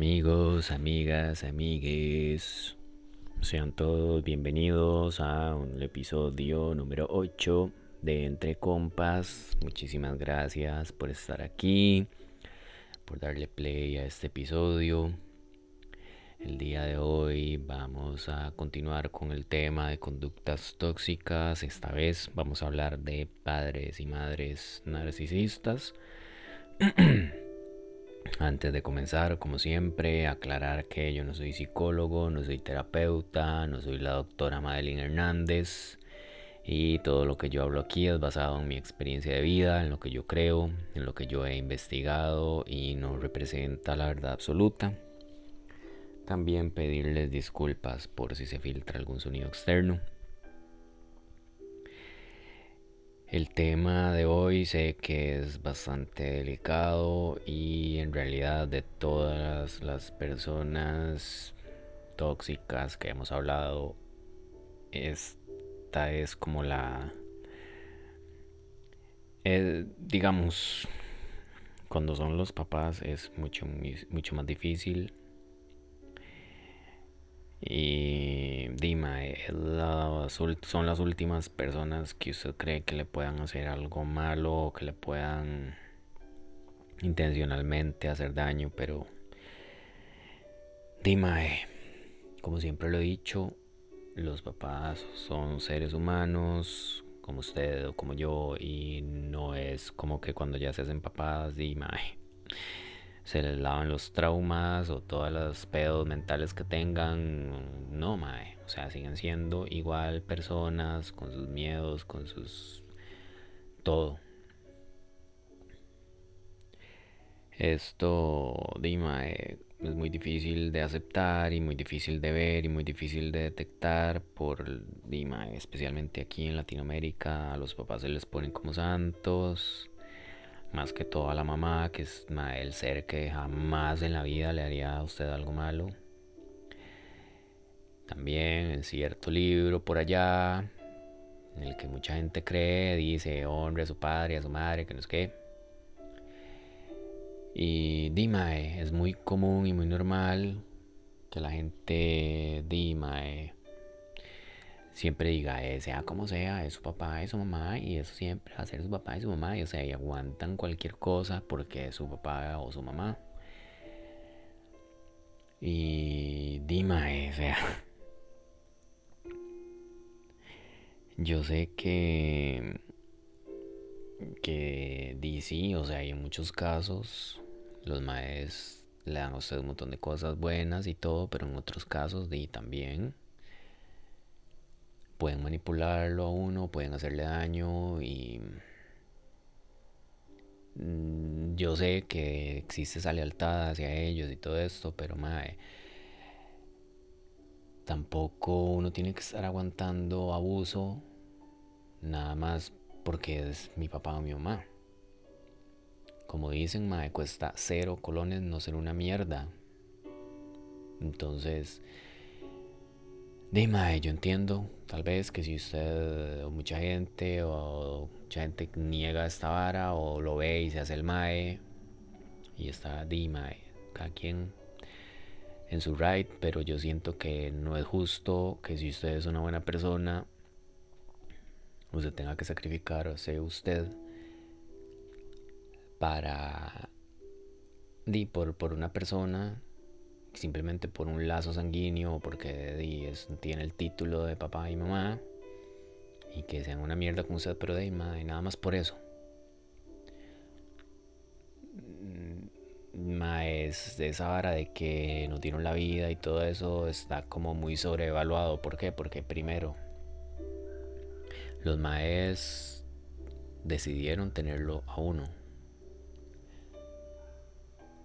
Amigos, amigas, amigues. Sean todos bienvenidos a un episodio número 8 de Entre Compas. Muchísimas gracias por estar aquí, por darle play a este episodio. El día de hoy vamos a continuar con el tema de conductas tóxicas. Esta vez vamos a hablar de padres y madres narcisistas. Antes de comenzar, como siempre, aclarar que yo no soy psicólogo, no soy terapeuta, no soy la doctora Madeline Hernández y todo lo que yo hablo aquí es basado en mi experiencia de vida, en lo que yo creo, en lo que yo he investigado y no representa la verdad absoluta. También pedirles disculpas por si se filtra algún sonido externo. El tema de hoy sé que es bastante delicado y en realidad de todas las personas tóxicas que hemos hablado, esta es como la... Eh, digamos, cuando son los papás es mucho, mucho más difícil y Dima son las últimas personas que usted cree que le puedan hacer algo malo o que le puedan intencionalmente hacer daño, pero Dima, como siempre lo he dicho, los papás son seres humanos como usted o como yo y no es como que cuando ya se hacen papás, Dima, se les lavan los traumas o todas las pedos mentales que tengan. No, mae. O sea, siguen siendo igual personas con sus miedos, con sus. todo. Esto, Dima, es muy difícil de aceptar y muy difícil de ver y muy difícil de detectar por Dima, especialmente aquí en Latinoamérica, a los papás se les ponen como santos más que todo a la mamá, que es el ser que jamás en la vida le haría a usted algo malo. También en cierto libro por allá, en el que mucha gente cree, dice honre a su padre, a su madre, que no es que. Y Dimae, es muy común y muy normal que la gente Dimae siempre diga, eh, sea como sea, es su papá y su mamá, y eso siempre va a ser su papá y su mamá, y o sea, y aguantan cualquier cosa porque es su papá o su mamá. Y dime, o sea, yo sé que que DC, o sea, hay en muchos casos los maes le dan a usted un montón de cosas buenas y todo, pero en otros casos di también pueden manipularlo a uno, pueden hacerle daño y mm, yo sé que existe esa lealtad hacia ellos y todo esto, pero mae, tampoco uno tiene que estar aguantando abuso nada más porque es mi papá o mi mamá. Como dicen, mae, cuesta cero colones no ser una mierda. Entonces, Dime, yo entiendo, tal vez que si usted o mucha gente o mucha gente niega esta vara o lo ve y se hace el mae y está Dime, cada quien en su right, pero yo siento que no es justo que si usted es una buena persona, usted tenga que sacrificarse usted para di por, por una persona simplemente por un lazo sanguíneo o porque tiene el título de papá y mamá y que sean una mierda con usted, pero de y nada más por eso. Más de esa vara de que no dieron la vida y todo eso está como muy sobrevaluado. ¿Por qué? Porque primero, los maes decidieron tenerlo a uno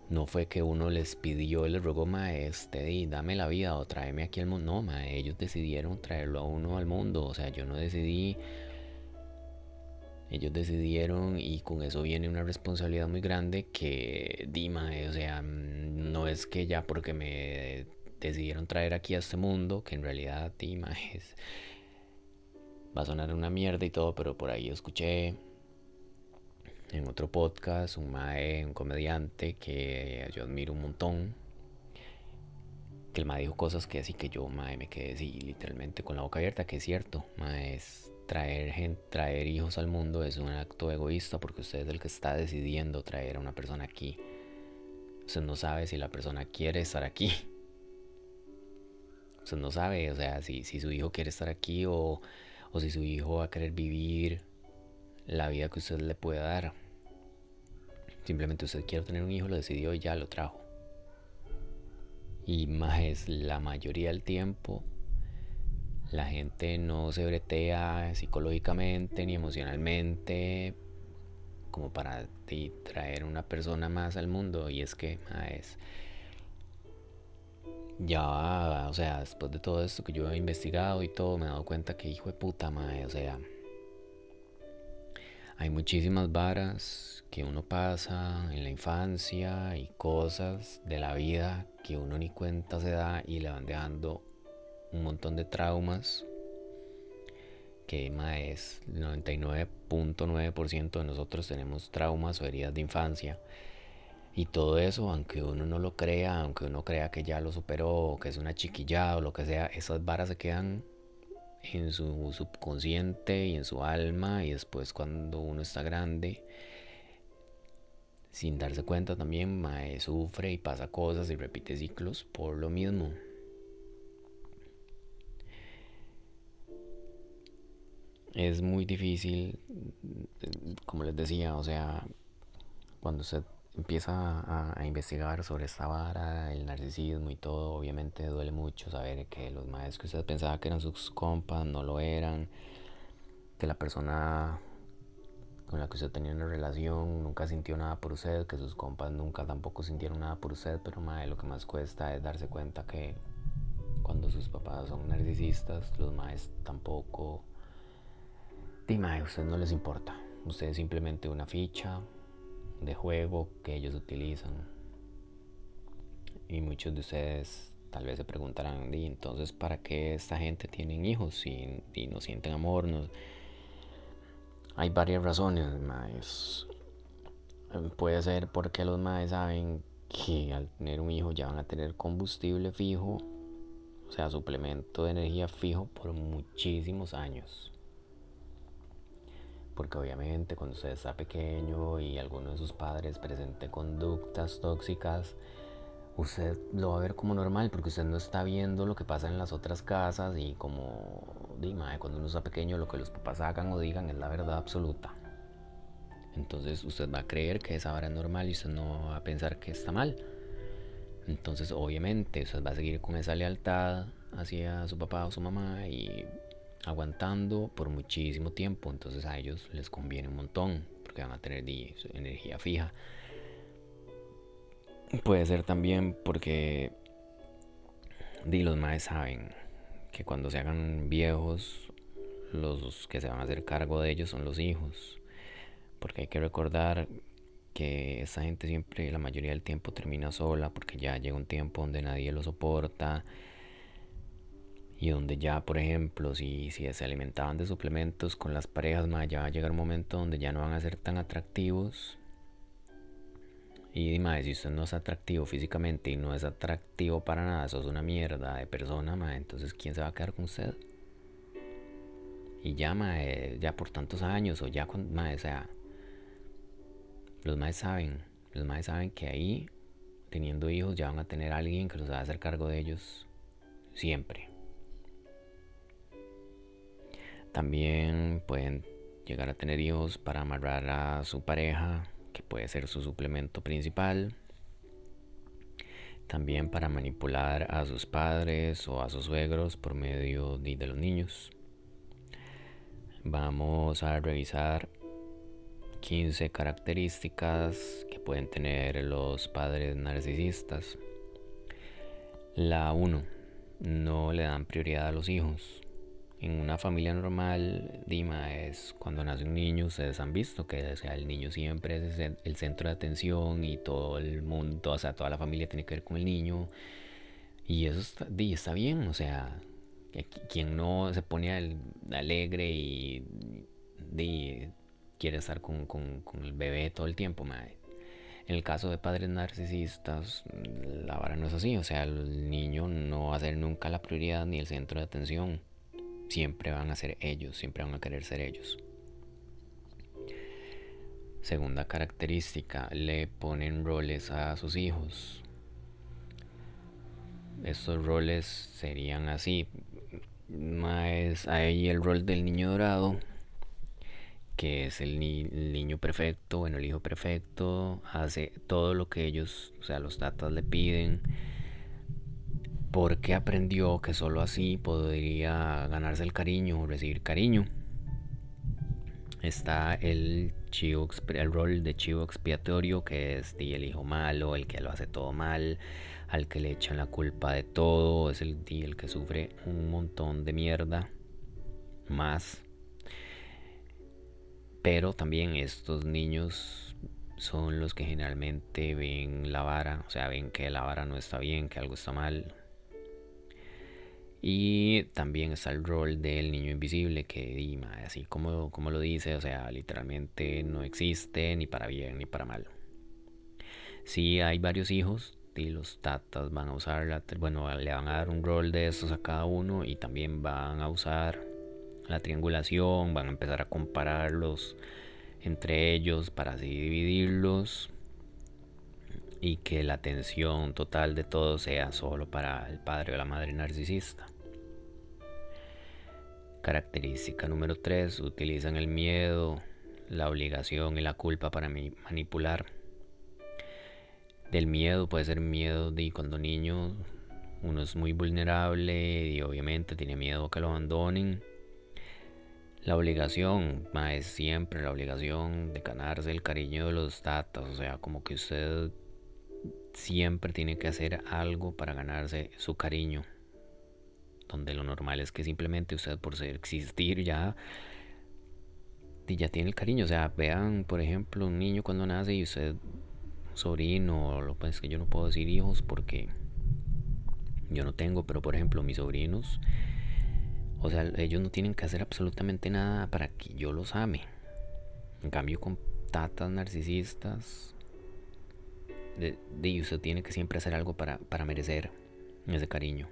no fue que uno les pidió, les rogó, maestre, y dame la vida o tráeme aquí al mundo. No, ma, ellos decidieron traerlo a uno al mundo. O sea, yo no decidí. Ellos decidieron y con eso viene una responsabilidad muy grande que, Dima, o sea, no es que ya porque me decidieron traer aquí a este mundo, que en realidad, Dima, es... Va a sonar una mierda y todo, pero por ahí escuché en otro podcast, un mae, un comediante que yo admiro un montón, que el ma dijo cosas que así que yo mae, me quedé así literalmente con la boca abierta, que es cierto, mae, es traer, gente, traer hijos al mundo es un acto egoísta porque usted es el que está decidiendo traer a una persona aquí. Usted no sabe si la persona quiere estar aquí. Usted no sabe, o sea, si, si su hijo quiere estar aquí o, o si su hijo va a querer vivir la vida que usted le puede dar. Simplemente usted quiere tener un hijo, lo decidió y ya lo trajo. Y más la mayoría del tiempo la gente no se bretea psicológicamente ni emocionalmente como para traer una persona más al mundo y es que es ya o sea después de todo esto que yo he investigado y todo me he dado cuenta que hijo de puta madre o sea hay muchísimas varas que uno pasa en la infancia y cosas de la vida que uno ni cuenta se da y le van dejando un montón de traumas que es 99.9% de nosotros tenemos traumas o heridas de infancia. Y todo eso, aunque uno no lo crea, aunque uno crea que ya lo superó, o que es una chiquillada o lo que sea, esas varas se quedan en su subconsciente y en su alma y después cuando uno está grande, sin darse cuenta también, sufre y pasa cosas y repite ciclos por lo mismo. es muy difícil, como les decía, o sea, cuando usted empieza a, investigar sobre esta vara, el narcisismo y todo, obviamente duele mucho saber que los maestros que usted pensaba que eran sus compas no lo eran, que la persona con la que usted tenía una relación nunca sintió nada por usted, que sus compas nunca tampoco sintieron nada por usted, pero madre, lo que más cuesta es darse cuenta que cuando sus papás son narcisistas, los maestros tampoco Dime, a ustedes no les importa. Ustedes es simplemente una ficha de juego que ellos utilizan. Y muchos de ustedes tal vez se preguntarán, ¿y entonces para qué esta gente tiene hijos si, no sienten amor? No? Hay varias razones, maes. Puede ser porque los maes saben que al tener un hijo ya van a tener combustible fijo, o sea, suplemento de energía fijo por muchísimos años porque obviamente cuando usted está pequeño y alguno de sus padres presente conductas tóxicas, usted lo va a ver como normal porque usted no está viendo lo que pasa en las otras casas y como dime, cuando uno está pequeño lo que los papás hagan o digan es la verdad absoluta. Entonces usted va a creer que esa hora es normal y usted no va a pensar que está mal. Entonces obviamente usted va a seguir con esa lealtad hacia su papá o su mamá y aguantando por muchísimo tiempo. Entonces a ellos les conviene un montón porque van a tener energía fija. Puede ser también porque di, los maes saben que cuando se hagan viejos, los que se van a hacer cargo de ellos son los hijos. Porque hay que recordar que esa gente siempre, la mayoría del tiempo, termina sola porque ya llega un tiempo donde nadie lo soporta y donde ya, por ejemplo, si, si se alimentaban de suplementos con las parejas, más ya va a llegar un momento donde ya no van a ser tan atractivos. Y más, si usted no es atractivo físicamente y no es atractivo para nada, sos una mierda de persona, ma, entonces ¿quién se va a quedar con usted? Y ya, ma, ya por tantos años, o ya con, ma, sea, los más saben, los más saben que ahí, teniendo hijos, ya van a tener alguien que los va a hacer cargo de ellos siempre. También pueden llegar a tener hijos para amarrar a su pareja, que puede ser su suplemento principal. También para manipular a sus padres o a sus suegros por medio de, los niños. Vamos a revisar 15 características que pueden tener los padres narcisistas. La 1. No le dan prioridad a los hijos en una familia normal, Dima, es cuando nace un niño, ustedes han visto que el niño siempre es el centro de atención y todo el mundo, o sea, toda la familia tiene que ver con el niño. Y eso está, está bien, o sea, quien no se pone alegre y, quiere estar con, el bebé todo el tiempo, En el caso de padres narcisistas, la vara no es así, o sea, el niño no va a ser nunca la prioridad ni el centro de atención. Siempre van a ser ellos, siempre van a querer ser ellos. Segunda característica, le ponen roles a sus hijos. Estos roles serían así. Más ahí el rol del niño dorado, que es el, el, niño perfecto, bueno, el hijo perfecto, hace todo lo que ellos, o sea, los tatas le piden, porque aprendió que solo así podría ganarse el cariño o recibir cariño. Está el chivo, el rol de chivo expiatorio, que es el hijo malo, el que lo hace todo mal, al que le echan la culpa de todo, es el, el que sufre un montón de mierda más pero también estos niños son los que generalmente ven la vara, o sea, ven que la vara no está bien, que algo está mal. Y también está el rol del niño invisible, que así como, como lo dice, o sea, literalmente no existe ni para bien ni para mal. Si hay varios hijos, y los tatas van a usar, bueno, le van a dar un rol de estos a cada uno y también van a usar la triangulación, van a empezar a compararlos entre ellos para así dividirlos y que la atención total de todo sea solo para el padre o la madre narcisista. Característica número 3. Utilizan el miedo, la obligación y la culpa para manipular. Del miedo puede ser miedo de cuando niño uno es muy vulnerable y obviamente tiene miedo que lo abandonen la obligación, es siempre la obligación de ganarse el cariño de los tatas. O sea, como que usted siempre tiene que hacer algo para ganarse su cariño. Donde lo normal es que simplemente usted por ser existir ya ya tiene el cariño. O sea, vean, por ejemplo, un niño cuando nace y usted, sobrino, lo pues que yo no puedo decir hijos porque yo no tengo, pero por ejemplo, mis sobrinos o sea, ellos no tienen que hacer absolutamente nada para que yo los ame. En cambio, con tatas narcisistas, de, de usted tiene que siempre hacer algo para, para merecer ese cariño.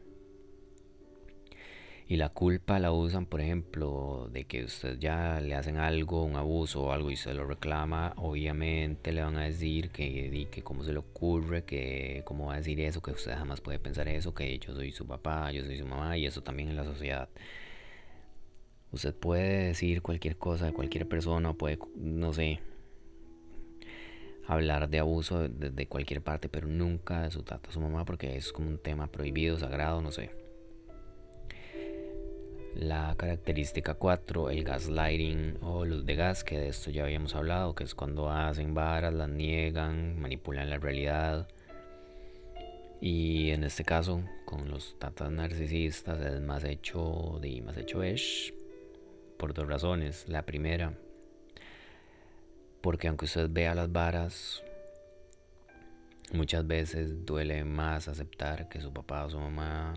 Y la culpa la usan, por ejemplo, de que usted ya le hacen algo, un abuso o algo y se lo reclama, obviamente le van a decir que, que cómo se le ocurre, que cómo va a decir eso, que usted jamás puede pensar eso, que yo soy su papá, yo soy su mamá y eso también en la sociedad. Usted puede decir cualquier cosa de cualquier persona, puede, no sé, hablar de abuso de, de cualquier parte, pero nunca de su tata, su mamá, porque es como un tema prohibido, sagrado, no sé. La característica 4, el gaslighting o luz de gas, que de esto ya habíamos hablado, que es cuando hacen varas, las niegan, manipulan la realidad. Y en este caso, con los tatas narcisistas, es más hecho de más hecho es por dos razones. La primera, porque aunque usted vea las varas, muchas veces duele más aceptar que su papá o su mamá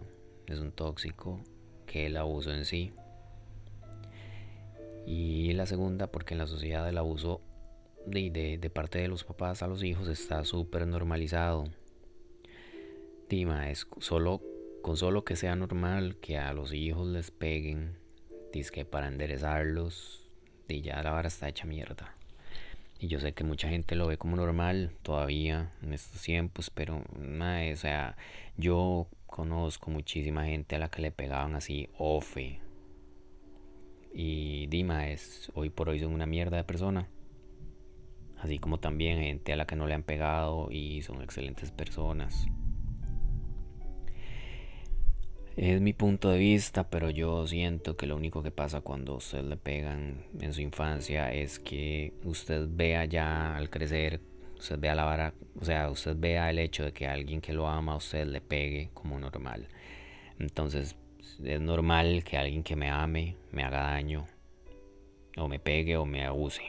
es un tóxico que el abuso en sí. Y la segunda, porque en la sociedad el abuso de, de, de parte de los papás a los hijos está súper normalizado. Dima, es solo, con solo que sea normal que a los hijos les peguen, dice que para enderezarlos, y ya la vara está hecha mierda. Y yo sé que mucha gente lo ve como normal todavía en estos tiempos, pero o sea, yo conozco muchísima gente a la que le pegaban así ofe. Y Dima es, hoy por hoy son una mierda de persona. Así como también gente a la que no le han pegado y son excelentes personas. Es mi punto de vista, pero yo siento que lo único que pasa cuando usted le pegan en su infancia es que usted vea ya al crecer, usted vea la vara, o sea, usted vea el hecho de que alguien que lo ama a usted le pegue como normal. Entonces, es normal que alguien que me ame me haga daño, o me pegue o me abuse.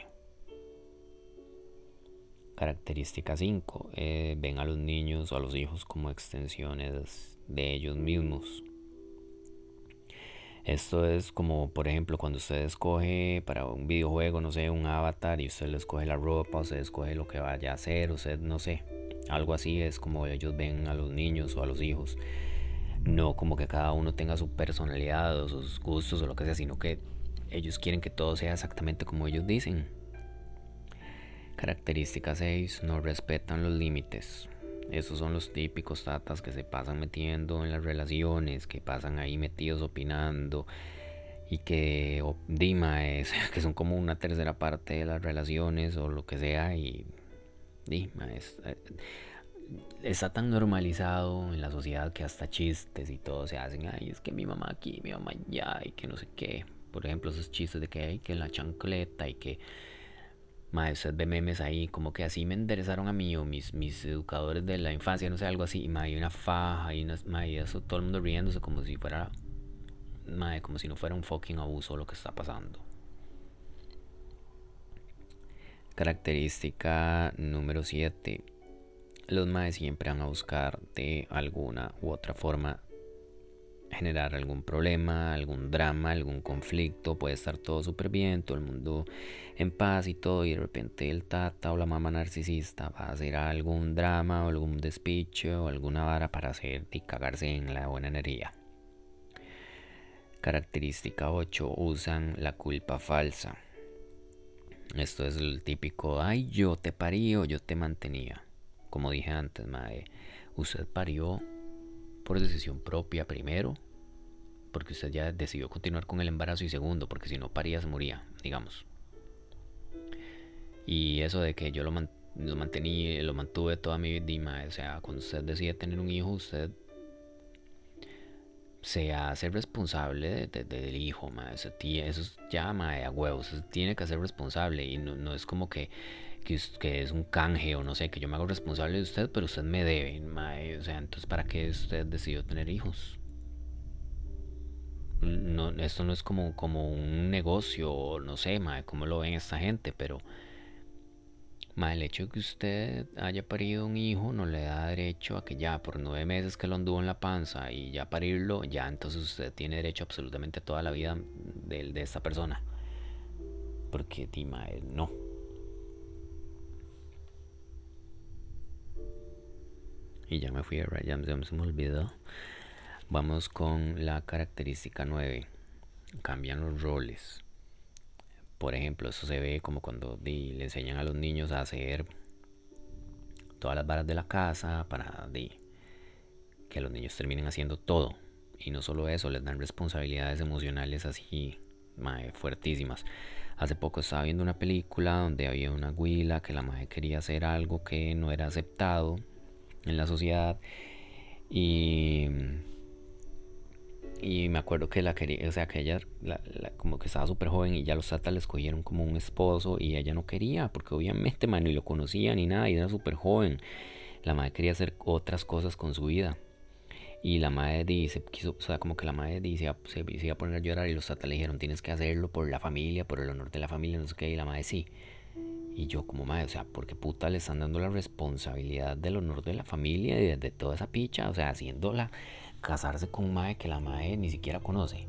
Característica 5. Eh, ven a los niños o a los hijos como extensiones de ellos mismos Esto es como, por ejemplo, cuando usted escoge para un videojuego, no sé, un avatar y usted le escoge la ropa, usted escoge lo que vaya a hacer, usted no sé. Algo así es como ellos ven a los niños o a los hijos. No como que cada uno tenga su personalidad o sus gustos o lo que sea, sino que ellos quieren que todo sea exactamente como ellos dicen. Característica 6. No respetan los límites. Esos son los típicos tatas que se pasan metiendo en las relaciones, que pasan ahí metidos opinando y que Dima es que son como una tercera parte de las relaciones o lo que sea y Dima eh, está tan normalizado en la sociedad que hasta chistes y todo se hacen, ay, es que mi mamá aquí, mi mamá allá y que no sé qué. Por ejemplo, esos chistes de que hay que la chancleta y que Mae, de memes ahí, como que así me enderezaron a mí o mis, mis educadores de la infancia, no sé, algo así. Y mae, una faja y una, mae, eso todo el mundo riéndose como si fuera, mae, como si no fuera un fucking abuso lo que está pasando. Característica número 7. Los maes siempre van a buscar de alguna u otra forma generar algún problema, algún drama, algún conflicto, puede estar todo súper bien, todo el mundo en paz y todo, y de repente el tata o la mamá narcisista va a hacer algún drama o algún despiche o alguna vara para hacer y cagarse en la buena energía. Característica 8. Usan la culpa falsa. Esto es el típico, ay, yo te parí o yo te mantenía. Como dije antes, mae, usted parió por decisión propia primero, porque usted ya decidió continuar con el embarazo y segundo, porque si no paría se moría, digamos. Y eso de que yo lo, man lo mantuve toda mi vida, o sea, cuando usted decide tener un hijo, usted se hace responsable de, de, del hijo, ma. Eso, eso es ya ma, a huevos, tiene que ser responsable y no, no es como que, que, es un canje o no sé, que yo me hago responsable de usted, pero usted me debe, ma. o sea, entonces ¿para qué usted decidió tener hijos? No, esto no es como, como un negocio, no sé, ma, cómo lo ven esta gente, pero Ma, el hecho de que usted haya parido un hijo no le da derecho a que ya por nueve meses que lo anduvo en la panza y ya parirlo, ya entonces usted tiene derecho absolutamente a toda la vida de, de esta persona. Porque, Tima, no. Y ya me fui a Ryan, ya se me olvidó. Vamos con la característica 9. Cambian los roles. Por ejemplo, eso se ve como cuando le enseñan a los niños a hacer todas las varas de la casa para que los niños terminen haciendo todo. Y no solo eso, les dan responsabilidades emocionales así fuertísimas. Hace poco estaba viendo una película donde había una huila que la madre quería hacer algo que no era aceptado en la sociedad y y me acuerdo que la quería, o sea, que ella la, la, como que estaba súper joven y ya los tatas le escogieron como un esposo y ella no quería, porque obviamente, man, ni lo conocía ni nada y era súper joven. La madre quería hacer otras cosas con su vida. Y la madre dice, quiso, o sea, como que la madre dice, se, se iba a poner a llorar y los tatas le dijeron, tienes que hacerlo por la familia, por el honor de la familia, no sé qué, y la madre sí. Y yo como madre, o sea, porque puta le están dando la responsabilidad del honor de la familia y de, de toda esa picha, o sea, haciéndola casarse con un mae que la mae ni siquiera conoce.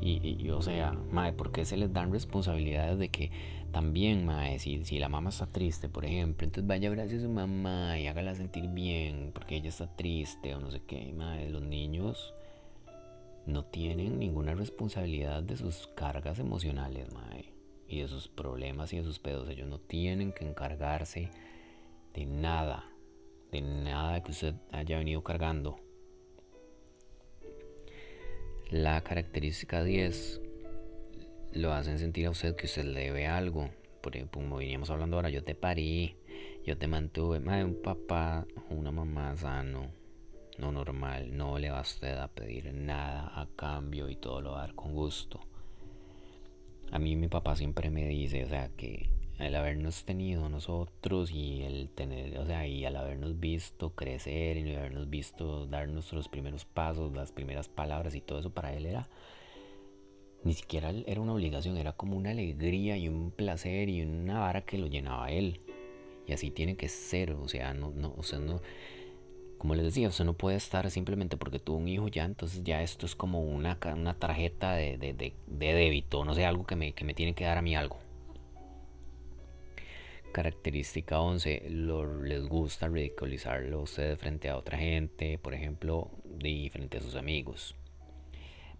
Y, y, o sea, mae, ¿por qué se les dan responsabilidades de que también, mae, si, si la mamá está triste, por ejemplo, entonces vaya a a su mamá y hágala sentir bien porque ella está triste o no sé qué, mae, los niños no tienen ninguna responsabilidad de sus cargas emocionales, mae, y de sus problemas y de sus pedos. Ellos no tienen que encargarse de nada de nada que usted haya venido cargando. La característica 10 lo hacen sentir a usted que usted le debe algo. Por ejemplo, como veníamos hablando ahora, yo te parí, yo te mantuve. Madre, un papá una mamá sano, no normal, no le va a usted a pedir nada a cambio y todo lo va a dar con gusto. A mí mi papá siempre me dice, o sea, que el habernos tenido nosotros y el tener, o sea, y al habernos visto crecer y habernos visto dar nuestros primeros pasos, las primeras palabras y todo eso para él era ni siquiera era una obligación, era como una alegría y un placer y una vara que lo llenaba a él. Y así tiene que ser, o sea, no, no, o sea, no, como les decía, usted no puede estar simplemente porque tuvo un hijo ya, entonces ya esto es como una, una tarjeta de, de, de, débito, no sé, algo que me, que me tiene que dar a mí algo. Característica 11, lo, les gusta ridiculizarlo a usted frente a otra gente, por ejemplo, de frente a sus amigos.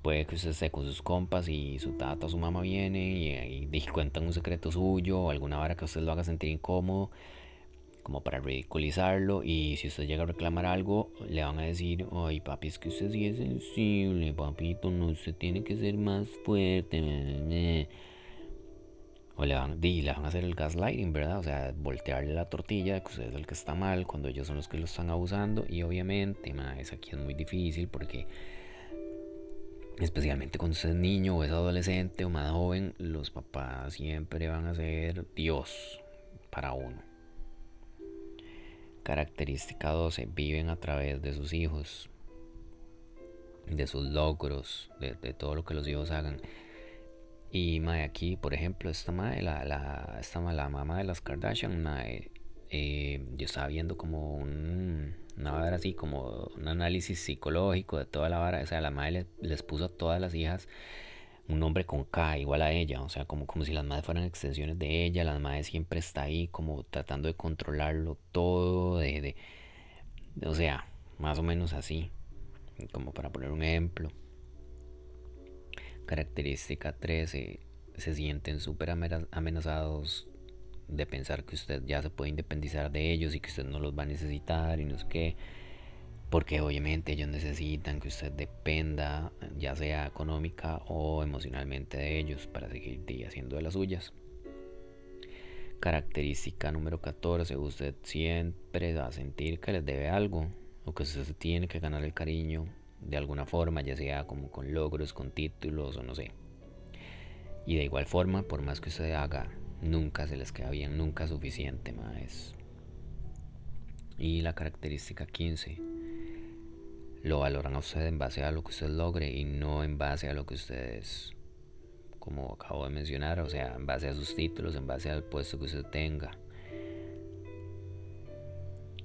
Puede que usted esté con sus compas y su tata o su mamá viene y, ahí cuentan un secreto suyo o alguna vara que usted lo haga sentir incómodo como para ridiculizarlo y si usted llega a reclamar algo le van a decir ay papi es que usted sí es sensible papito no se tiene que ser más fuerte o le van, le van a hacer el gaslighting, ¿verdad? O sea, voltearle la tortilla que usted es el que está mal cuando ellos son los que lo están abusando. Y obviamente, ma, es aquí es muy difícil porque, especialmente cuando usted es niño o es adolescente o más joven, los papás siempre van a ser Dios para uno. Característica 12. Viven a través de sus hijos, de sus logros, de, todo lo que los hijos hagan. Y mae, aquí, por ejemplo, esta mae, la, la, esta la mamá de las Kardashian, mae, eh, yo estaba viendo como un, una vara así, como un análisis psicológico de toda la vara. O sea, la madre les, puso a todas las hijas un nombre con K igual a ella. O sea, como, como si las madres fueran extensiones de ella. La madre siempre está ahí como tratando de controlarlo todo. De, de, o sea, más o menos así. Como para poner un ejemplo. Característica 13. Se sienten súper amenazados de pensar que usted ya se puede independizar de ellos y que usted no los va a necesitar y no sé qué. Porque obviamente ellos necesitan que usted dependa, ya sea económica o emocionalmente de ellos, para seguir haciendo de las suyas. Característica número 14. Usted siempre va a sentir que les debe algo o que usted tiene que ganar el cariño de alguna forma, ya sea como con logros, con títulos o no sé. Y de igual forma, por más que usted haga, nunca se les queda bien, nunca suficiente, más. Y la característica 15, lo valoran a usted en base a lo que usted logre y no en base a lo que ustedes, como acabo de mencionar, o sea, en base a sus títulos, en base al puesto que usted tenga.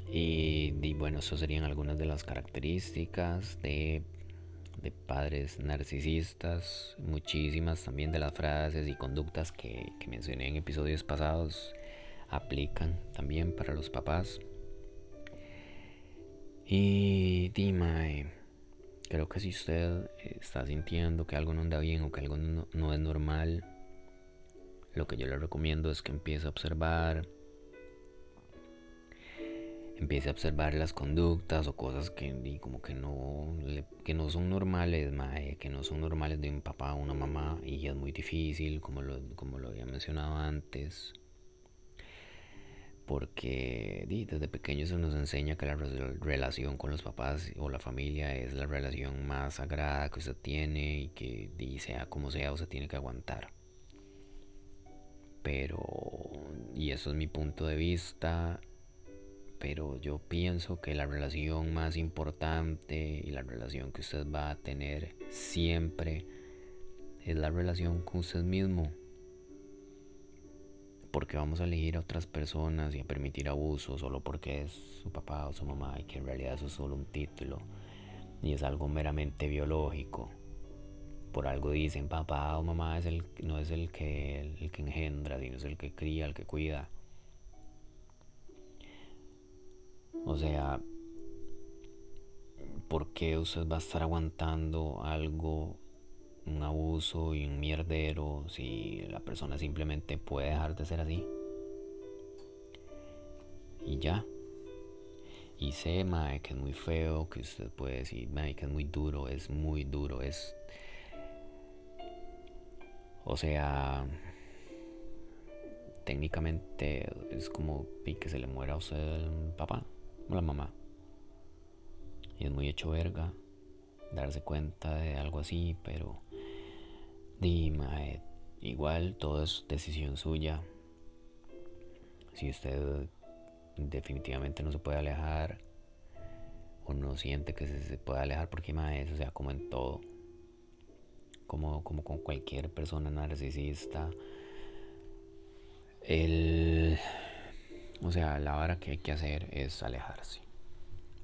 Y, bueno, eso serían algunas de las características de, de, padres narcisistas, muchísimas también de las frases y conductas que, que mencioné en episodios pasados aplican también para los papás. Y dime, creo que si usted está sintiendo que algo no anda bien o que algo no, no es normal, lo que yo le recomiendo es que empiece a observar empiece a observar las conductas o cosas que como que no que no son normales que no son normales de un papá o una mamá y es muy difícil como lo, como lo había mencionado antes porque desde pequeños se nos enseña que la relación con los papás o la familia es la relación más sagrada que usted tiene y que sea como sea usted tiene que aguantar pero y eso es mi punto de vista pero yo pienso que la relación más importante y la relación que usted va a tener siempre es la relación con usted mismo. Porque vamos a elegir a otras personas y a permitir abuso solo porque es su papá o su mamá y que en realidad eso es solo un título y es algo meramente biológico. Por algo dicen papá o mamá es el, no es el que, el que engendra, sino es el que cría, el que cuida. O sea, ¿por qué usted va a estar aguantando algo, un abuso y un mierdero si la persona simplemente puede dejar de ser así? Y ya. Y sé, mae, que es muy feo, que usted puede decir, mae, que es muy duro, es muy duro, es... O sea, técnicamente es como que se le muera a usted el papá la mamá. Y es muy hecho verga darse cuenta de algo así, pero dime, igual todo es decisión suya. Si usted definitivamente no se puede alejar o no siente que se, puede alejar porque mae, o sea, como en todo, como, como con cualquier persona narcisista, el o sea, la vara que hay que hacer es alejarse.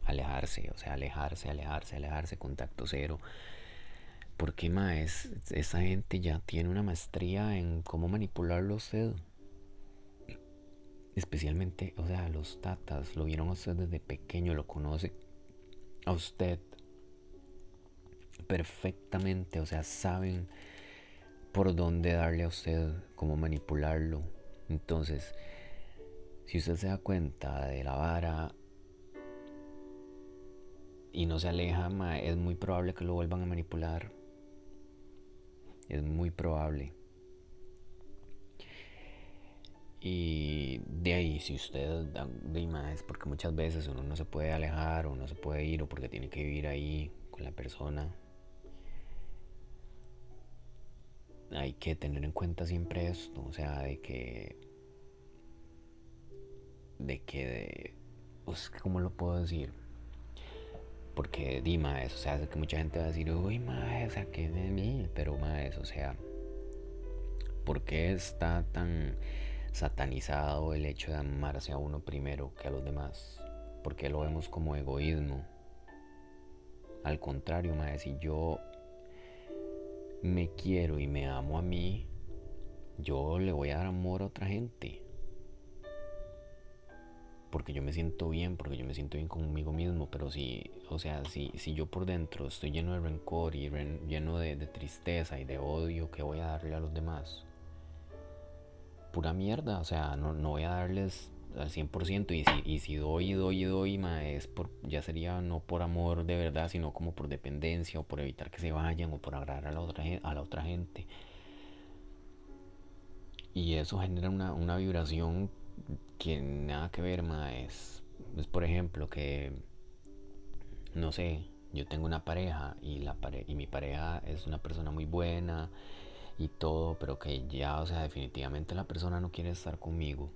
alejarse, o sea, alejarse, alejarse, alejarse, contacto cero. Porque, más esa gente ya tiene una maestría en cómo manipularlo a usted. Especialmente, o sea, los tatas, lo vieron a usted desde pequeño, lo conoce a usted perfectamente, o sea, saben por dónde darle a usted, cómo manipularlo. Entonces, si usted se da cuenta de la vara y no se aleja, es muy probable que lo vuelvan a manipular. Es muy probable. Y de ahí, si usted de más, porque muchas veces uno no se puede alejar o no se puede ir o porque tiene que vivir ahí con la persona, hay que tener en cuenta siempre esto, o sea, de que, de que, de, pues, ¿cómo lo puedo decir? Porque Dima eso, o sea, que mucha gente va a decir, uy, mae, o sea, que de mí, pero más, o sea, ¿por qué está tan satanizado el hecho de amarse a uno primero que a los demás? ¿Por qué lo vemos como egoísmo? Al contrario, mae, si yo me quiero y me amo a mí, yo le voy a dar amor a otra gente porque yo me siento bien, porque yo me siento bien conmigo mismo, pero si, o sea, si, si yo por dentro estoy lleno de rencor y lleno de, tristeza y de odio, ¿qué voy a darle a los demás? Pura mierda, o sea, no, no voy a darles al 100% y si, y si doy, doy, doy, ma, es ya sería no por amor de verdad, sino como por dependencia o por evitar que se vayan o por agradar a la otra, a la otra gente. Y eso genera una, una vibración que nada que ver, ma, es, es por ejemplo que, no sé, yo tengo una pareja y, la pare y mi pareja es una persona muy buena y todo, pero que ya, o sea, definitivamente la persona no quiere estar conmigo.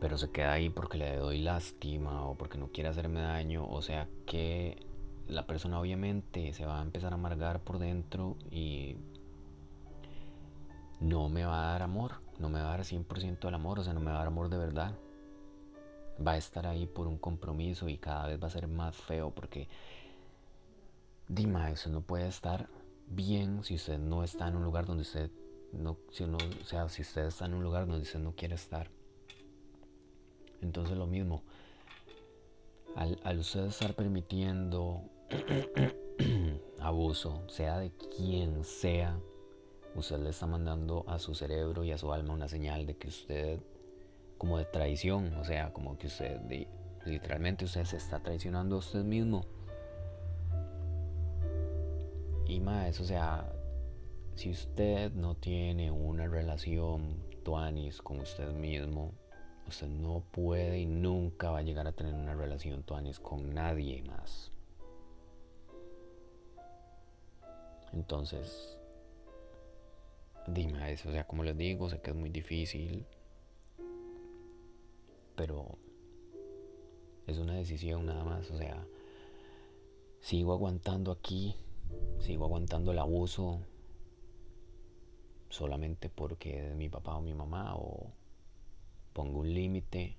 Pero se queda ahí porque le doy lástima o porque no quiere hacerme daño. O sea que la persona obviamente se va a empezar a amargar por dentro y no me va a dar amor no me va a dar 100% del amor, o sea, no me va a dar amor de verdad. Va a estar ahí por un compromiso y cada vez va a ser más feo porque, Dima, eso no puede estar bien si usted no está en un lugar donde usted no, si uno, o sea, si usted está en un lugar donde usted no quiere estar. Entonces lo mismo, al usted estar permitiendo abuso, sea de quien sea, usted le está mandando a su cerebro y a su alma una señal de que usted, como de traición, o sea, como que usted, literalmente usted se está traicionando a usted mismo. Y más, o sea, si usted no tiene una relación tuanis con usted mismo, usted no puede y nunca va a llegar a tener una relación tuanis con nadie más. Entonces, Dime eso, o sea, como les digo, sé que es muy difícil, pero es una decisión nada más, o sea, sigo aguantando aquí, sigo aguantando el abuso solamente porque es mi papá o mi mamá o pongo un límite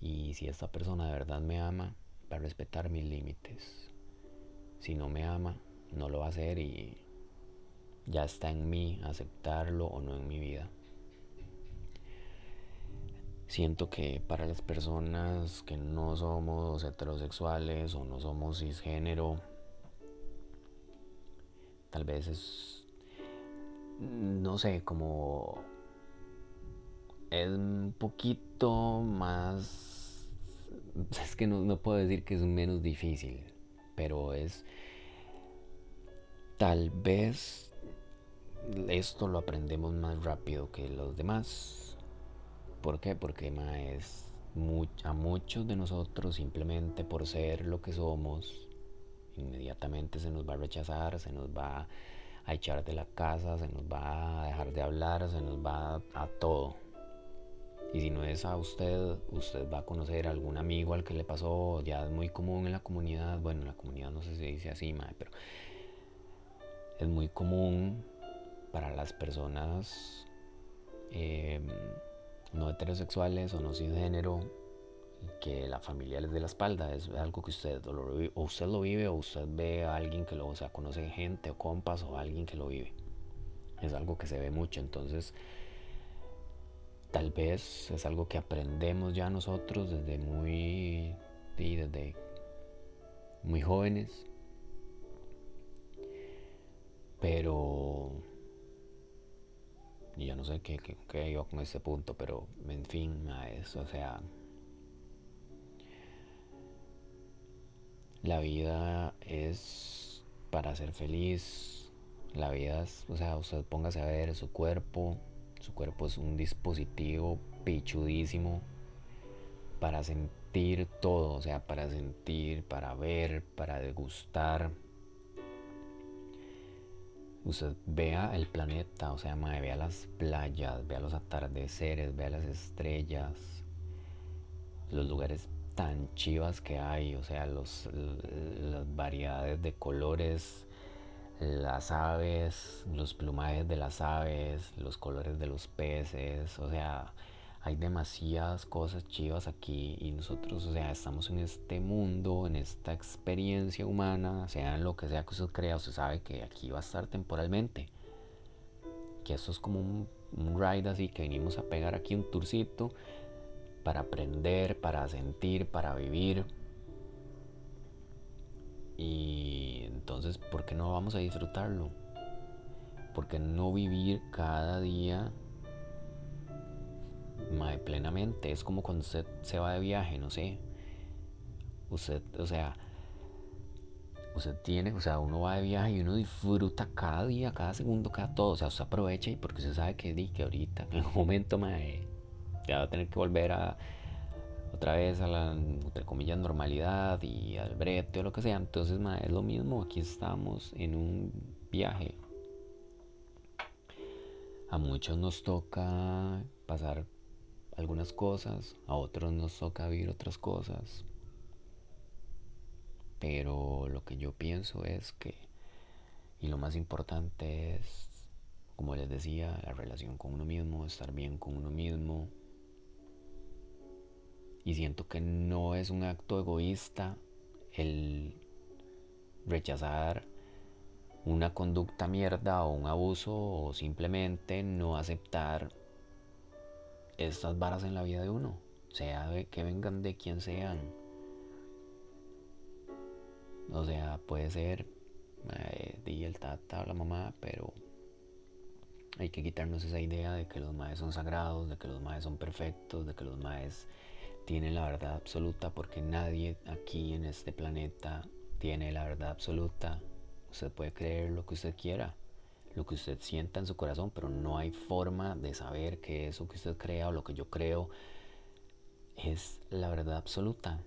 y si esta persona de verdad me ama, va a respetar mis límites. Si no me ama, no lo va a hacer y ya está en mí aceptarlo o no en mi vida. Siento que para las personas que no somos heterosexuales o no somos cisgénero, tal vez es, no sé, como es un poquito más, es que no, no puedo decir que es menos difícil, pero es tal vez esto lo aprendemos más rápido que los demás. ¿Por qué? Porque es a muchos de nosotros simplemente por ser lo que somos, inmediatamente se nos va a rechazar, se nos va a echar de la casa, se nos va a dejar de hablar, se nos va a, todo. Y si no es a usted, usted va a conocer a algún amigo al que le pasó, ya es muy común en la comunidad, bueno, en la comunidad no sé si dice así, pero es muy común para las personas em, no heterosexuales o no cisgénero que la familia les dé la espalda, es algo que usted lo, vive, o usted lo vive o usted ve a alguien que lo, o sea, conoce gente o compas o alguien que lo vive. Es algo que se ve mucho, entonces tal vez es algo que aprendemos ya nosotros desde muy, desde muy jóvenes, pero y ya no sé qué, qué, iba con ese punto, pero en fin, es, o sea, La vida es para ser feliz. La vida es, o sea, usted póngase a ver su cuerpo. Su cuerpo es un dispositivo pichudísimo para sentir todo, o sea, para sentir, para ver, para degustar. Usted vea el planeta, o sea, vea las playas, vea los atardeceres, vea las estrellas, los lugares tan chivas que hay, o sea, los, las variedades de colores, las aves, los plumajes de las aves, los colores de los peces, o sea, hay demasiadas cosas chivas aquí y nosotros, o sea, estamos en este mundo, en esta experiencia humana, sea lo que sea que usted crea, usted sabe que aquí va a estar temporalmente. Que esto es como un, un ride así que venimos a pegar aquí un tourcito para aprender, para sentir, para vivir. Y entonces, ¿por qué no vamos a disfrutarlo? ¿Por qué no vivir cada día plenamente? Es como cuando usted se va de viaje, no sé. Usted, o sea, usted tiene, o sea, uno va de viaje y uno disfruta cada día, cada segundo, cada todo. O sea, usted aprovecha y porque usted sabe que, que ahorita, en un momento, mae, ya va a tener que volver a otra vez a la, entre comillas, normalidad y al brete o lo que sea. Entonces, es lo mismo, aquí estamos en un viaje. A muchos nos toca pasar algunas cosas, a otros nos toca vivir otras cosas. Pero lo que yo pienso es que, y lo más importante es, como les decía, la relación con uno mismo, estar bien con uno mismo, y siento que no es un acto egoísta el rechazar una conducta mierda o un abuso o simplemente no aceptar estas varas en la vida de uno, sea que vengan de quien sean. O sea, puede ser eh, el tata o la mamá, pero hay que quitarnos esa idea de que los maes son sagrados, de que los maes son perfectos, de que los maes tiene la verdad absoluta porque nadie aquí en este planeta tiene la verdad absoluta. Usted puede creer lo que usted quiera, lo que usted sienta en su corazón, pero no hay forma de saber que eso que usted crea o lo que yo creo es la verdad absoluta.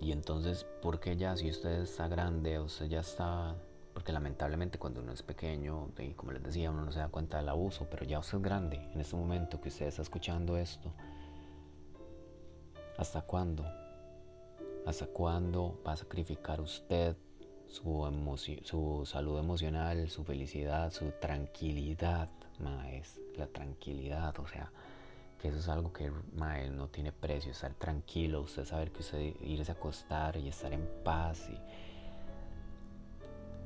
Y entonces, ¿por qué ya si usted está grande, usted ya está porque lamentablemente cuando uno es pequeño, y como les decía, uno no se da cuenta del abuso, pero ya usted es grande, en este momento que usted está escuchando esto, ¿hasta cuándo? ¿Hasta cuándo va a sacrificar usted su, salud emocional, su felicidad, su tranquilidad, maes, la tranquilidad, o sea, que eso es algo que mae, no tiene precio, estar tranquilo, usted saber que usted irse a acostar y estar en paz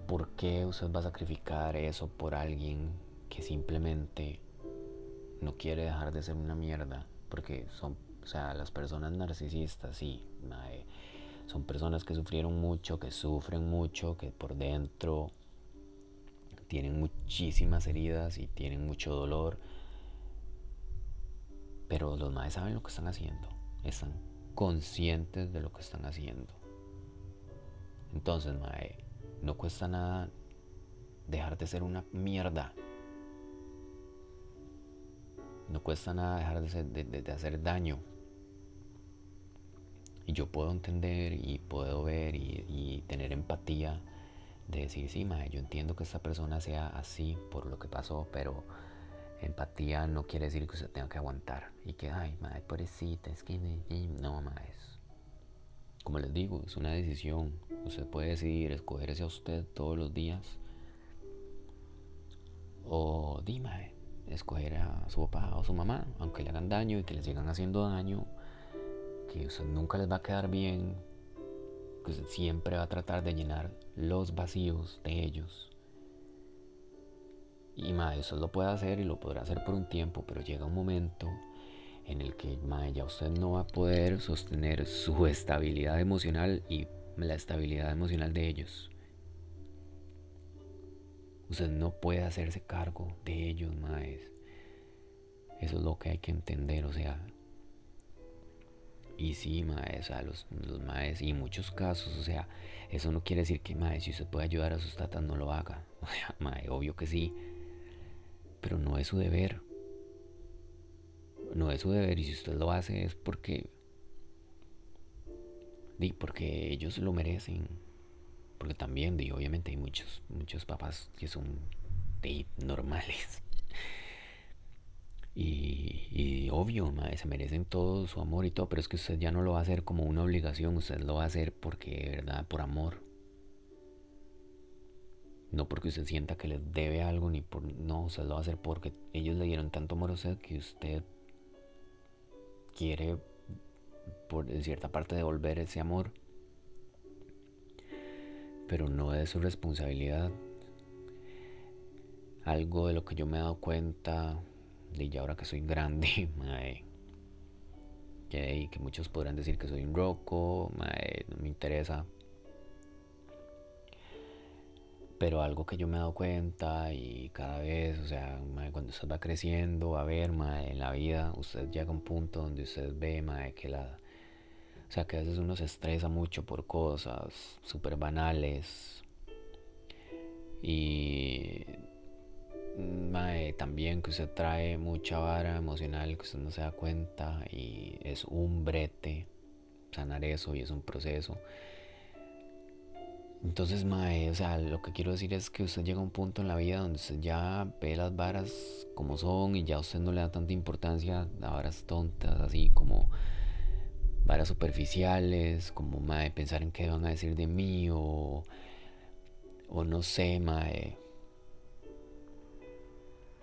¿Por qué usted va a sacrificar eso por alguien que simplemente no quiere dejar de ser una mierda? Porque son, o sea, las personas narcisistas, sí, son personas que sufrieron mucho, que sufren mucho, que por dentro tienen muchísimas heridas y tienen mucho dolor. Pero los maes saben lo que están haciendo, están conscientes de lo que están haciendo. Entonces, mae, no cuesta nada dejar de ser una mierda. No cuesta nada dejar de, hacer daño. Y yo puedo entender y puedo ver y, tener empatía de decir, sí, mae, yo entiendo que esta persona sea así por lo que pasó, pero empatía no quiere decir que usted tenga que aguantar y que, ay, madre, pobrecita, es que no, mae, como les digo, es una decisión. Usted puede decidir escogerse a usted todos los días. O dime, escoger a su papá o su mamá, aunque le hagan daño y que le sigan haciendo daño, que usted nunca les va a quedar bien, que usted siempre va a tratar de llenar los vacíos de ellos. Y mae, usted lo puede hacer y lo podrá hacer por un tiempo, pero llega un momento en el que mae, ya usted no va a poder sostener su estabilidad emocional y la estabilidad emocional de ellos. Usted no puede hacerse cargo de ellos, maes. Eso es lo que hay que entender, o sea. Y sí, maes, o los, los maes, y muchos casos, o sea, eso no quiere decir que, maes, si usted puede ayudar a sus tatas, no lo haga. O sea, mae, obvio que sí. Pero no es su deber. No es su deber, y si usted lo hace es porque. Di, porque ellos lo merecen porque también, di, obviamente hay muchos, muchos papás que son di, normales. Y, obvio, se merecen todo su amor y todo, pero es que usted ya no lo va a hacer como una obligación, usted lo va a hacer porque, verdad, por amor. No porque usted sienta que les debe algo, ni por. No, usted lo va a hacer porque ellos le dieron tanto amor a usted que usted quiere, por en cierta parte, devolver ese amor pero no es su responsabilidad. Algo de lo que yo me he dado cuenta, de ya ahora que soy grande, mae, que, muchos podrán decir que soy un roco, no me interesa. Pero algo que yo me he dado cuenta y cada vez, o sea, cuando usted va creciendo, a ver, en la vida, usted llega a un punto donde usted ve, que la, o sea, que a veces uno se estresa mucho por cosas súper banales. Y mae, también que usted trae mucha vara emocional que usted no se da cuenta y es un brete sanar eso y es un proceso. Entonces, mae, o sea, lo que quiero decir es que usted llega a un punto en la vida donde usted ya ve las varas como son y ya usted no le da tanta importancia a varas tontas, así como varas superficiales, como mae, pensar en qué van a decir de mí o, o no sé, mae.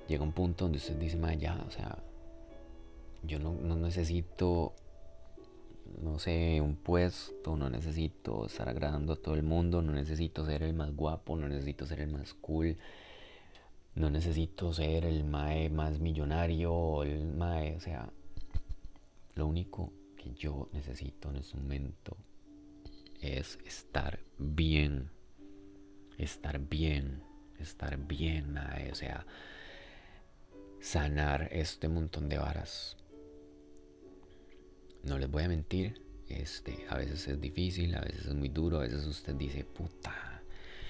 Llega un punto donde usted dice, mae, ya, o sea, yo no, no necesito, no sé, un puesto, no necesito estar agradando a todo el mundo, no necesito ser el más guapo, no necesito ser el más cool, no necesito ser el mae más millonario, el mae, o sea, lo único que yo necesito en este momento es estar bien, estar bien, estar bien, mae, o sea, sanar este montón de varas. No les voy a mentir, este, a veces es difícil, a veces es muy duro, a veces usted dice, puta,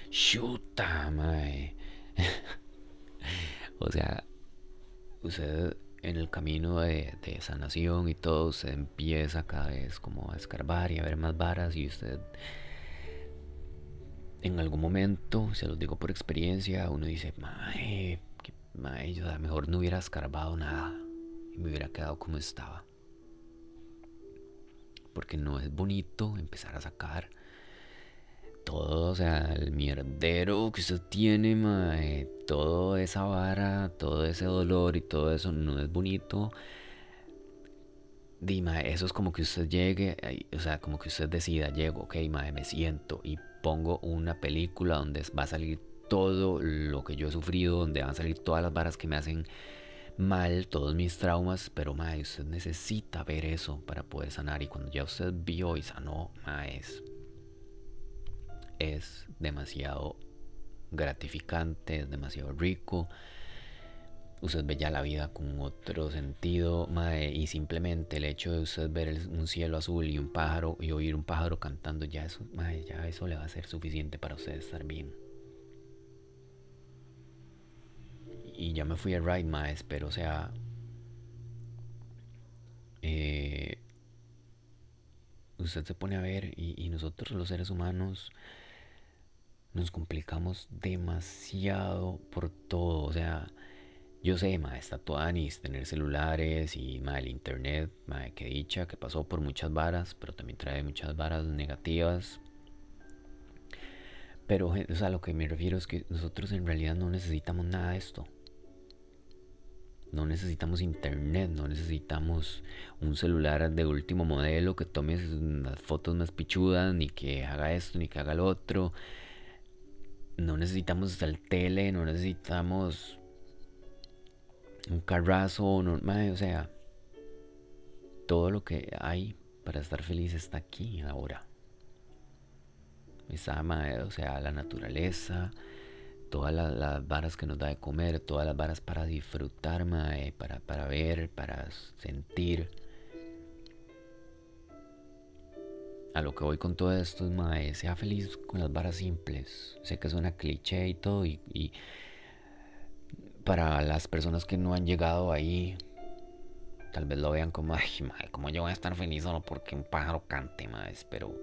chuta, mae. o sea, usted en el camino de, de, sanación y todo, usted empieza cada vez como a escarbar y a ver más varas y usted en algún momento, se los digo por experiencia, uno dice, mae, que, mae, yo a mejor no hubiera escarbado nada y me hubiera quedado como estaba. Porque no es bonito empezar a sacar todo, o sea, el mierdero que usted tiene, mae, toda esa vara, todo ese dolor y todo eso no es bonito. Dime, eso es como que usted llegue, o sea, como que usted decida, llego, ok, mae, me siento y pongo una película donde va a salir todo lo que yo he sufrido, donde van a salir todas las varas que me hacen mal, todos mis traumas, pero mae, usted necesita ver eso para poder sanar y cuando ya usted vio y sanó, mae, es, es demasiado gratificante, es demasiado rico. Usted ve ya la vida con otro sentido, mae, y simplemente el hecho de usted ver un cielo azul y un pájaro y oír un pájaro cantando, ya eso, ya eso le va a ser suficiente para usted estar bien. Y ya me fui a ride, mae, pero o sea, eh, usted se pone a ver y, y nosotros los seres humanos nos complicamos demasiado por todo, o sea, yo sé, ma, está Tuanis, tener celulares y ma, el internet, ma, que dicha, que pasó por muchas varas, pero también trae muchas varas negativas. Pero, o sea, lo que me refiero es que nosotros en realidad no necesitamos nada de esto. No necesitamos internet, no necesitamos un celular de último modelo que tome las fotos más pichudas, ni que haga esto, ni que haga lo otro. No necesitamos el tele, no necesitamos un carrazo, no, o sea, todo lo que hay para estar feliz está aquí ahora. Está, o sea, la naturaleza, todas las, varas que nos da de comer, todas las varas para disfrutar, para, para ver, para sentir. A lo que voy con todo esto es, mae, sea feliz con las varas simples. Sé que suena cliché y todo, y, y para las personas que no han llegado ahí, tal vez lo vean como, ay, madre, como yo voy a estar feliz solo porque un pájaro cante, más, pero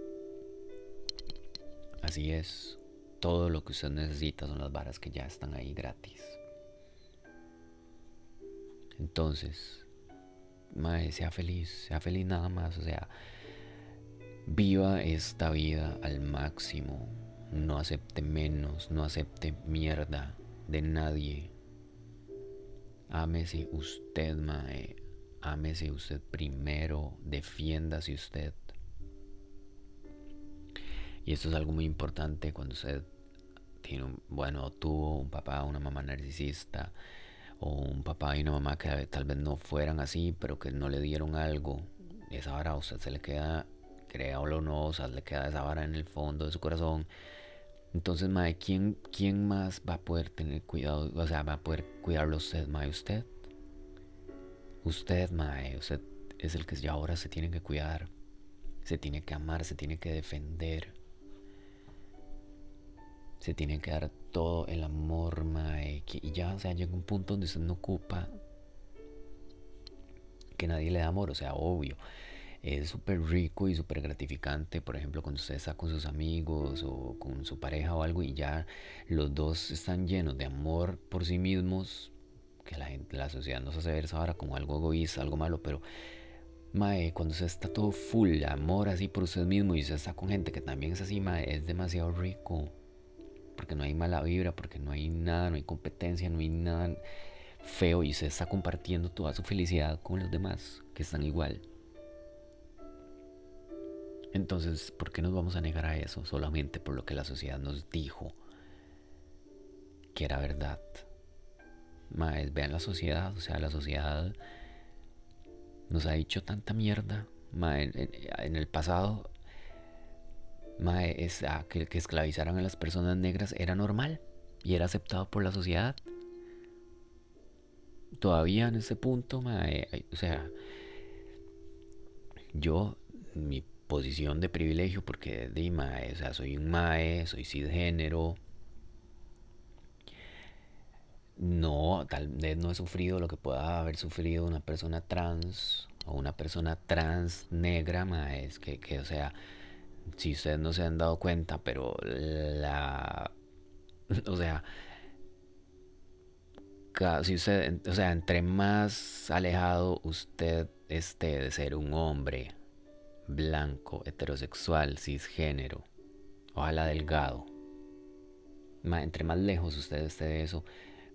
así es. Todo lo que usted necesita son las varas que ya están ahí gratis. Entonces, mae, sea feliz, sea feliz nada más, o sea, viva esta vida al máximo, no acepte menos, no acepte mierda de nadie. Ámese usted, mae, ámese usted primero, defiéndase usted. Y esto es algo muy importante cuando usted tiene un, bueno, tuvo un papá, una mamá narcisista, o un papá y una mamá que tal vez no fueran así, pero que no le dieron algo. Esa vara a usted se le queda, créalo o no, o sea, le queda esa vara en el fondo de su corazón. Entonces, mae, ¿quién, ¿quién más va a poder tener cuidado? O sea, va a poder cuidarlo usted, mae, usted. Usted, mae, usted es el que ya ahora se tiene que cuidar, se tiene que amar, se tiene que defender se tiene que dar todo el amor, mae, y ya, o sea, llega un punto donde usted no ocupa que nadie le da amor, o sea, obvio. Es súper rico y súper gratificante, por ejemplo, cuando usted está con sus amigos o con su pareja o algo y ya los dos están llenos de amor por sí mismos, que la gente, la sociedad nos hace ver ahora como algo egoísta, algo malo, pero Mae, cuando usted está todo full amor así por usted mismo y usted está con gente que también es así, mae, es demasiado rico porque no hay mala vibra, porque no hay nada, no hay competencia, no hay nada feo y usted está compartiendo toda su felicidad con los demás que están igual. Entonces, ¿por qué nos vamos a negar a eso solamente por lo que la sociedad nos dijo que era verdad? Más, vean la sociedad, o sea, la sociedad nos ha dicho tanta mierda. en el pasado Ah, que, que esclavizaran a las personas negras era normal y era aceptado por la sociedad. Todavía en ese punto, o sea, yo, mi posición de privilegio, porque de mae, o sea, soy un mae, soy cisgénero, no, tal vez no he sufrido lo que pueda haber sufrido una persona trans o una persona trans negra, mae, es que, que o sea, si ustedes no se han dado cuenta, pero la... O sea, si usted, o sea, entre más alejado usted esté de ser un hombre blanco, heterosexual, cisgénero, ojalá delgado, entre más lejos usted esté de eso,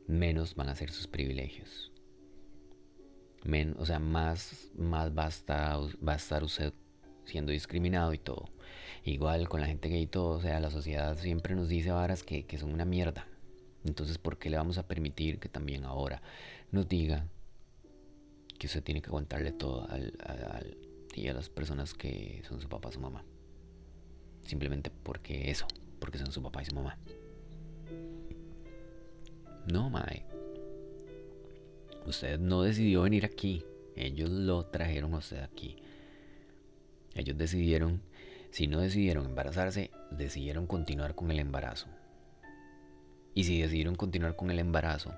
menos van a ser sus privilegios. o sea, más, más va, a estar, va a estar usted siendo discriminado y todo. Igual con la gente gay y todo, o sea, la sociedad siempre nos dice varas que, que son una mierda. Entonces, ¿por qué le vamos a permitir que también ahora nos diga que usted tiene que aguantarle todo al, al, y a las personas que son su papá su mamá? Simplemente porque eso, porque son su papá y su mamá. No, Mae. Usted no decidió venir aquí. Ellos lo trajeron a usted aquí. Ellos decidieron, si no decidieron embarazarse, decidieron continuar con el embarazo. Y si decidieron continuar con el embarazo,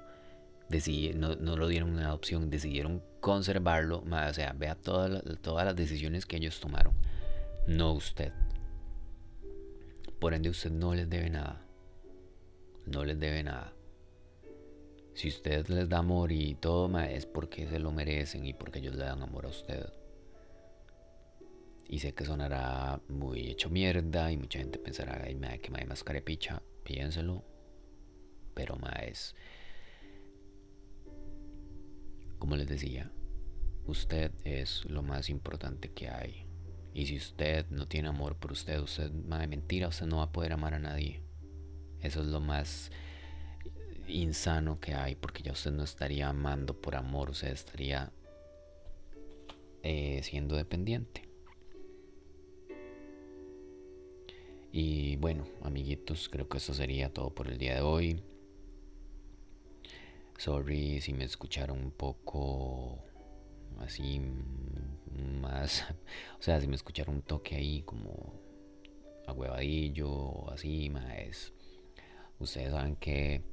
no, no, lo dieron una adopción, decidieron conservarlo. O sea, vea todas, todas las decisiones que ellos tomaron. No usted. Por ende, usted no les debe nada. No les debe nada. Si usted les da amor y todo, es porque se lo merecen y porque ellos le dan amor a usted. Y sé que sonará muy hecho mierda y mucha gente pensará, ay, me que me más carepicha, piénselo. Pero más como les decía, usted es lo más importante que hay. Y si usted no tiene amor por usted, usted, mentira, usted no va a poder amar a nadie. Eso es lo más insano que hay, porque ya usted no estaría amando por amor, usted estaría eh, siendo dependiente. Y bueno, amiguitos, creo que eso sería todo por el día de hoy. Sorry si me escucharon un poco así más, o sea, si me escucharon un toque ahí como agüevadillo o así, más. Ustedes saben que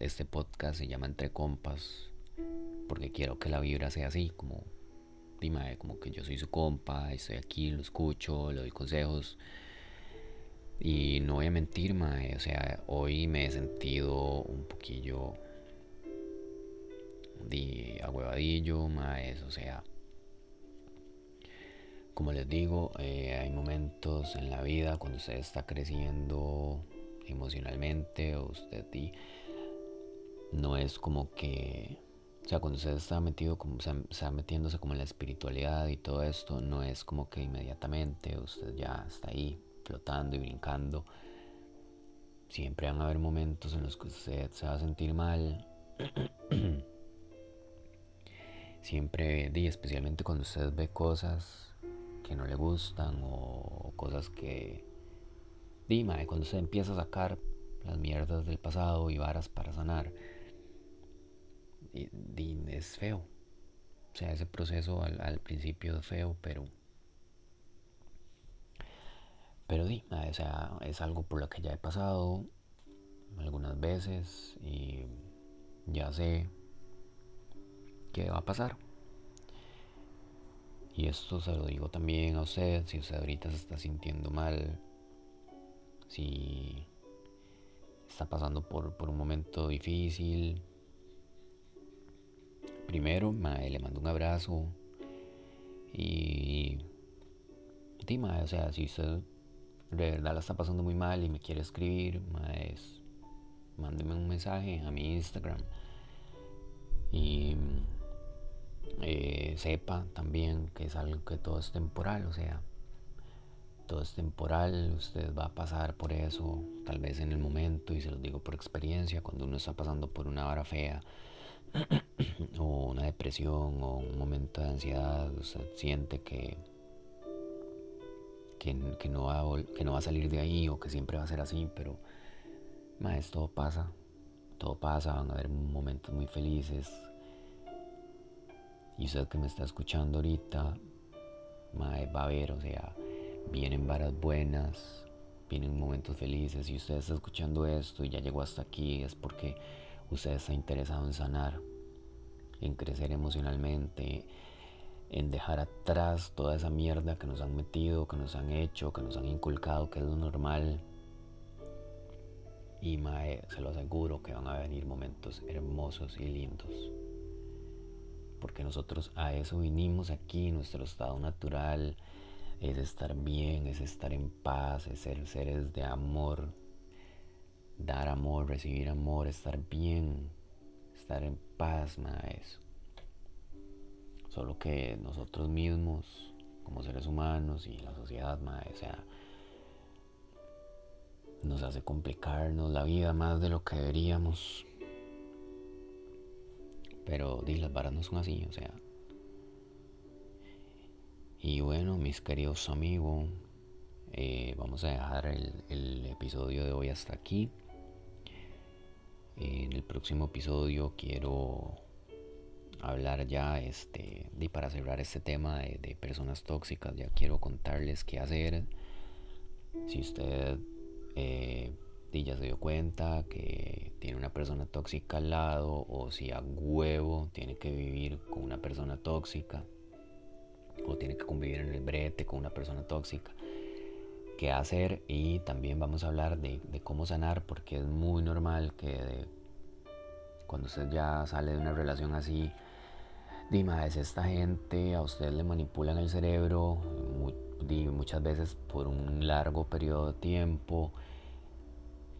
este podcast se llama Entre Compas porque quiero que la vibra sea así, como, dime, como que yo soy su compa, estoy aquí, lo escucho, le doy consejos. Y no voy a mentir, mae, o sea, hoy me he sentido un poquillo de agüevadillo, mae, o sea, como les digo, eh, hay momentos en la vida cuando usted está creciendo emocionalmente o usted no es como que o sea, cuando usted está metido como se está metiéndose como en la espiritualidad y todo esto, no es como que inmediatamente usted ya está ahí flotando y brincando. Siempre van a haber momentos en los que usted se va a sentir mal. Siempre, y especialmente cuando usted ve cosas que no le gustan o cosas que... Dime, cuando usted empieza a sacar las mierdas del pasado y varas para sanar es feo. O sea, ese proceso al, principio es feo, pero... Pero di, o sea, es algo por lo que ya he pasado algunas veces y ya sé qué va a pasar. Y esto se lo digo también a usted, si usted ahorita se está sintiendo mal, si está pasando por, por un momento difícil, primero, le mando un abrazo. Y. Dime, o sea, si usted de verdad la está pasando muy mal y me quiere escribir, mándeme un mensaje a mi Instagram. Y. Eh, sepa también que es algo que todo es temporal, o sea, todo es temporal, usted va a pasar por eso, tal vez en el momento, y se lo digo por experiencia, cuando uno está pasando por una vara fea, o una depresión o un momento de ansiedad, usted siente que, que, no va a, que no va a salir de ahí o que siempre va a ser así, pero más todo pasa, todo pasa, van a haber momentos muy felices. Y usted que me está escuchando ahorita, va a ver, o sea, vienen varas buenas, vienen momentos felices. Y usted está escuchando esto y ya llegó hasta aquí, es porque usted está interesado en sanar, en crecer emocionalmente, en dejar atrás toda esa mierda que nos han metido, que nos han hecho, que nos han inculcado, que es lo normal. Y mae, se lo aseguro que van a venir momentos hermosos y lindos. Porque nosotros a eso vinimos aquí, nuestro estado natural es estar bien, es estar en paz, es ser seres de amor, dar amor, recibir amor, estar bien, estar en paz, eso. Solo que nosotros mismos, como seres humanos y la sociedad, o sea, nos hace complicarnos la vida más de lo que deberíamos. Pero di, las varas no son así, o sea. Y bueno, mis queridos amigos, eh, vamos a dejar el episodio de hoy hasta aquí. En el próximo episodio quiero hablar ya, este, y para cerrar este tema de, personas tóxicas, ya quiero contarles qué hacer. Si usted eh, ya se dio cuenta que tiene una persona tóxica al lado, o si a huevo tiene que vivir con una persona tóxica, o tiene que convivir en el brete con una persona tóxica qué hacer y también vamos a hablar de, cómo sanar porque es muy normal que cuando usted ya sale de una relación así, dime, es esta gente, a usted le manipulan el cerebro muchas veces por un largo periodo de tiempo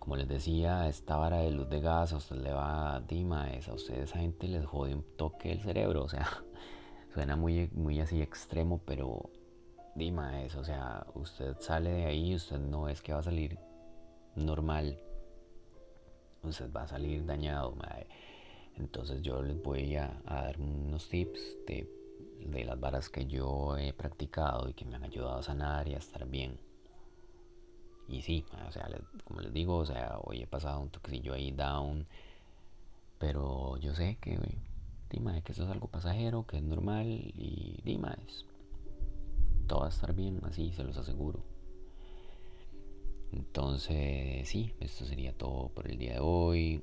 como les decía, esta vara de luz de gas a usted le va, dima, a ustedes esa gente les jode un toque el cerebro, o sea, suena muy, muy así extremo, pero dima es, o sea, usted sale de ahí, usted no es que va a salir normal, usted va a salir dañado, madre. Entonces yo les voy a, dar unos tips de, de las varas que yo he practicado y que me han ayudado a sanar y a estar bien. Y sí, o sea, como les digo, o sea, hoy he pasado un toquecillo ahí down, pero yo sé que, dime, que eso es algo pasajero, que es normal y dime, todo va a estar bien, así se los aseguro. Entonces, sí, esto sería todo por el día de hoy.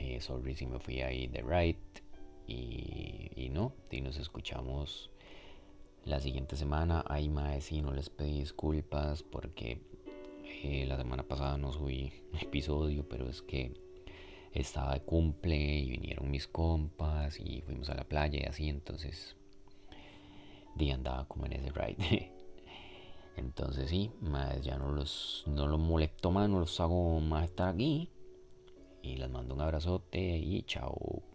Eh, sorry si me fui ahí de right. Y, y no, y nos escuchamos la siguiente semana. Ay, mae, sí, no les pedí disculpas porque eh, la semana pasada no subí episodio, pero es que estaba de cumple y vinieron mis compas y fuimos a la playa y así, entonces día andaba como en ese ride. entonces sí, más ya no los, no los molesto más, no los hago más estar aquí. Y les mando un abrazote y chao.